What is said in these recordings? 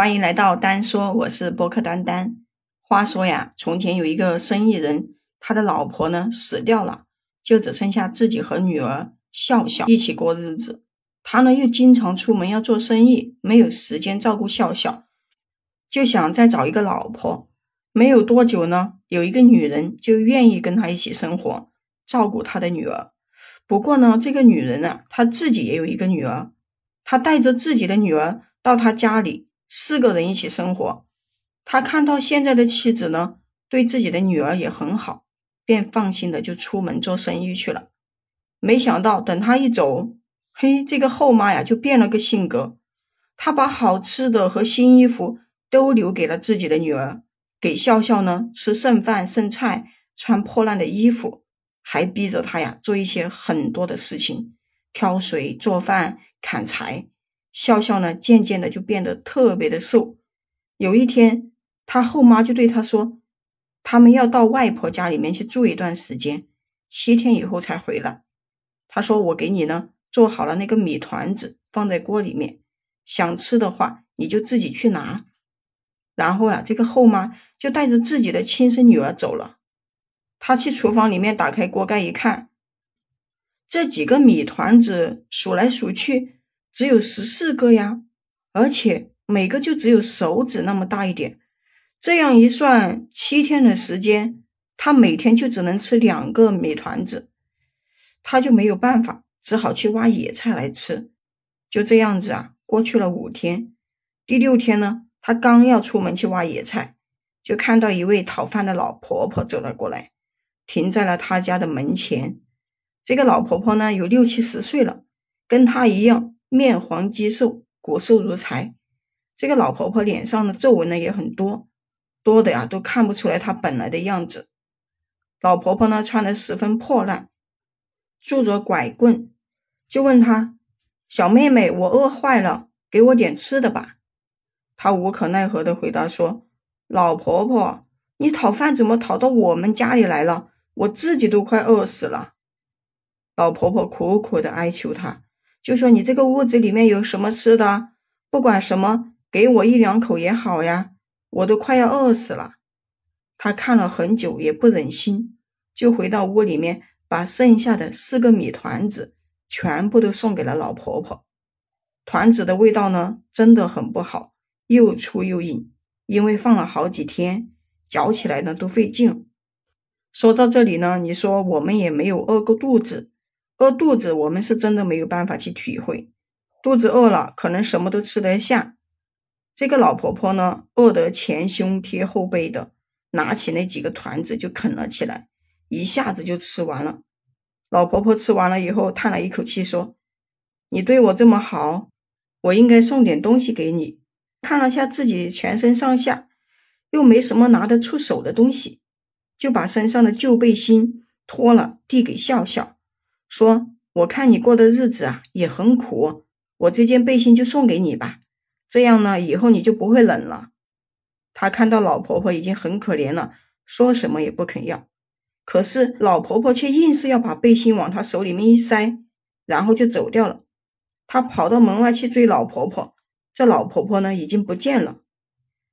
欢迎来到丹说，我是播客丹丹。话说呀，从前有一个生意人，他的老婆呢死掉了，就只剩下自己和女儿笑笑一起过日子。他呢又经常出门要做生意，没有时间照顾笑笑，就想再找一个老婆。没有多久呢，有一个女人就愿意跟他一起生活，照顾他的女儿。不过呢，这个女人啊，她自己也有一个女儿，她带着自己的女儿到他家里，四个人一起生活。他看到现在的妻子呢，对自己的女儿也很好，便放心的就出门做生意去了。没想到等他一走，嘿，这个后妈呀就变了个性格。她把好吃的和新衣服都留给了自己的女儿，给笑笑呢吃剩饭剩菜，穿破烂的衣服，还逼着她呀做一些很多的事情，挑水、做饭、砍柴。笑笑呢渐渐的就变得特别的瘦。有一天。他后妈就对他说：“他们要到外婆家里面去住一段时间，七天以后才回来。”他说：“我给你呢做好了那个米团子，放在锅里面，想吃的话你就自己去拿。”然后啊，这个后妈就带着自己的亲生女儿走了。他去厨房里面打开锅盖一看，这几个米团子数来数去只有十四个呀，而且每个就只有手指那么大一点。这样一算，七天的时间，他每天就只能吃两个米团子，他就没有办法，只好去挖野菜来吃。就这样子啊，过去了五天。第六天呢，他刚要出门去挖野菜，就看到一位讨饭的老婆婆走了过来，停在了他家的门前。这个老婆婆呢，有六七十岁了，跟他一样，面黄肌瘦，骨瘦如柴。这个老婆婆脸上的皱纹呢，也很多。多的呀，都看不出来她本来的样子。老婆婆呢，穿的十分破烂，拄着拐棍，就问她：“小妹妹，我饿坏了，给我点吃的吧。”她无可奈何的回答说：“老婆婆，你讨饭怎么讨到我们家里来了？我自己都快饿死了。”老婆婆苦苦的哀求她，就说：“你这个屋子里面有什么吃的？不管什么，给我一两口也好呀。”我都快要饿死了，他看了很久也不忍心，就回到屋里面，把剩下的四个米团子全部都送给了老婆婆。团子的味道呢，真的很不好，又粗又硬，因为放了好几天，嚼起来呢都费劲。说到这里呢，你说我们也没有饿过肚子，饿肚子我们是真的没有办法去体会，肚子饿了可能什么都吃得下。这个老婆婆呢，饿得前胸贴后背的，拿起那几个团子就啃了起来，一下子就吃完了。老婆婆吃完了以后，叹了一口气说：“你对我这么好，我应该送点东西给你。”看了下自己全身上下，又没什么拿得出手的东西，就把身上的旧背心脱了，递给笑笑，说：“我看你过的日子啊也很苦，我这件背心就送给你吧。”这样呢，以后你就不会冷了。他看到老婆婆已经很可怜了，说什么也不肯要。可是老婆婆却硬是要把背心往他手里面一塞，然后就走掉了。他跑到门外去追老婆婆，这老婆婆呢已经不见了。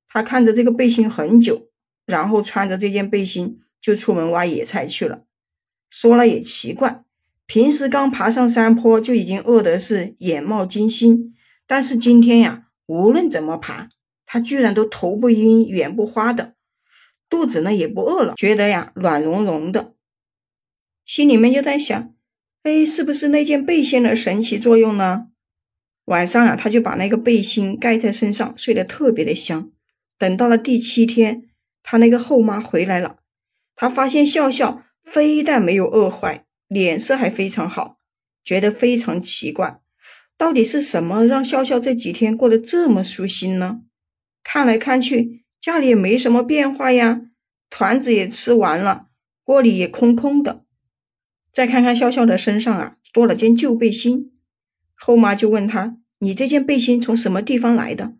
他看着这个背心很久，然后穿着这件背心就出门挖野菜去了。说了也奇怪，平时刚爬上山坡就已经饿得是眼冒金星，但是今天呀。无论怎么爬，他居然都头不晕、眼不花的，肚子呢也不饿了，觉得呀暖融融的，心里面就在想：哎，是不是那件背心的神奇作用呢？晚上啊，他就把那个背心盖在身上，睡得特别的香。等到了第七天，他那个后妈回来了，他发现笑笑非但没有饿坏，脸色还非常好，觉得非常奇怪。到底是什么让笑笑这几天过得这么舒心呢？看来看去，家里也没什么变化呀，团子也吃完了，锅里也空空的。再看看笑笑的身上啊，多了件旧背心。后妈就问他：“你这件背心从什么地方来的？”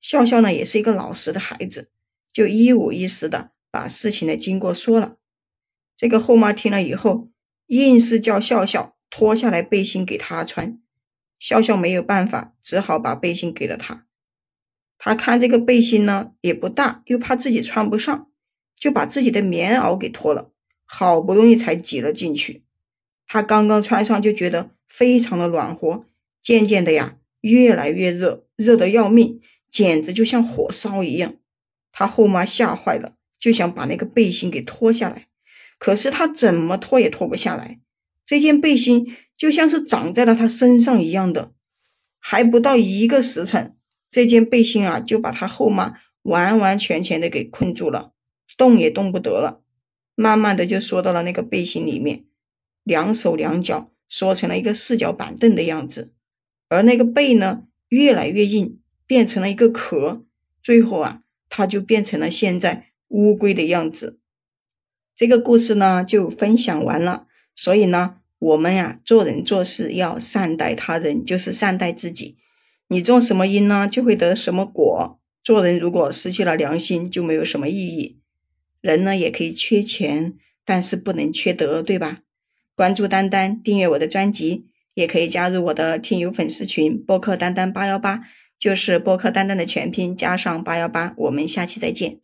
笑笑呢，也是一个老实的孩子，就一五一十的把事情的经过说了。这个后妈听了以后，硬是叫笑笑脱下来背心给他穿。笑笑没有办法，只好把背心给了他。他看这个背心呢也不大，又怕自己穿不上，就把自己的棉袄给脱了，好不容易才挤了进去。他刚刚穿上就觉得非常的暖和，渐渐的呀越来越热，热得要命，简直就像火烧一样。他后妈吓坏了，就想把那个背心给脱下来，可是他怎么脱也脱不下来。这件背心就像是长在了他身上一样的，还不到一个时辰。这件背心啊，就把他后妈完完全全的给困住了，动也动不得了。慢慢的就缩到了那个背心里面，两手两脚缩成了一个四脚板凳的样子。而那个背呢，越来越硬，变成了一个壳。最后啊，它就变成了现在乌龟的样子。这个故事呢，就分享完了。所以呢，我们呀，做人做事要善待他人，就是善待自己。你种什么因呢，就会得什么果。做人如果失去了良心，就没有什么意义。人呢也可以缺钱，但是不能缺德，对吧？关注丹丹，订阅我的专辑，也可以加入我的听友粉丝群，播客丹丹八幺八，就是播客丹丹的全拼加上八幺八。我们下期再见。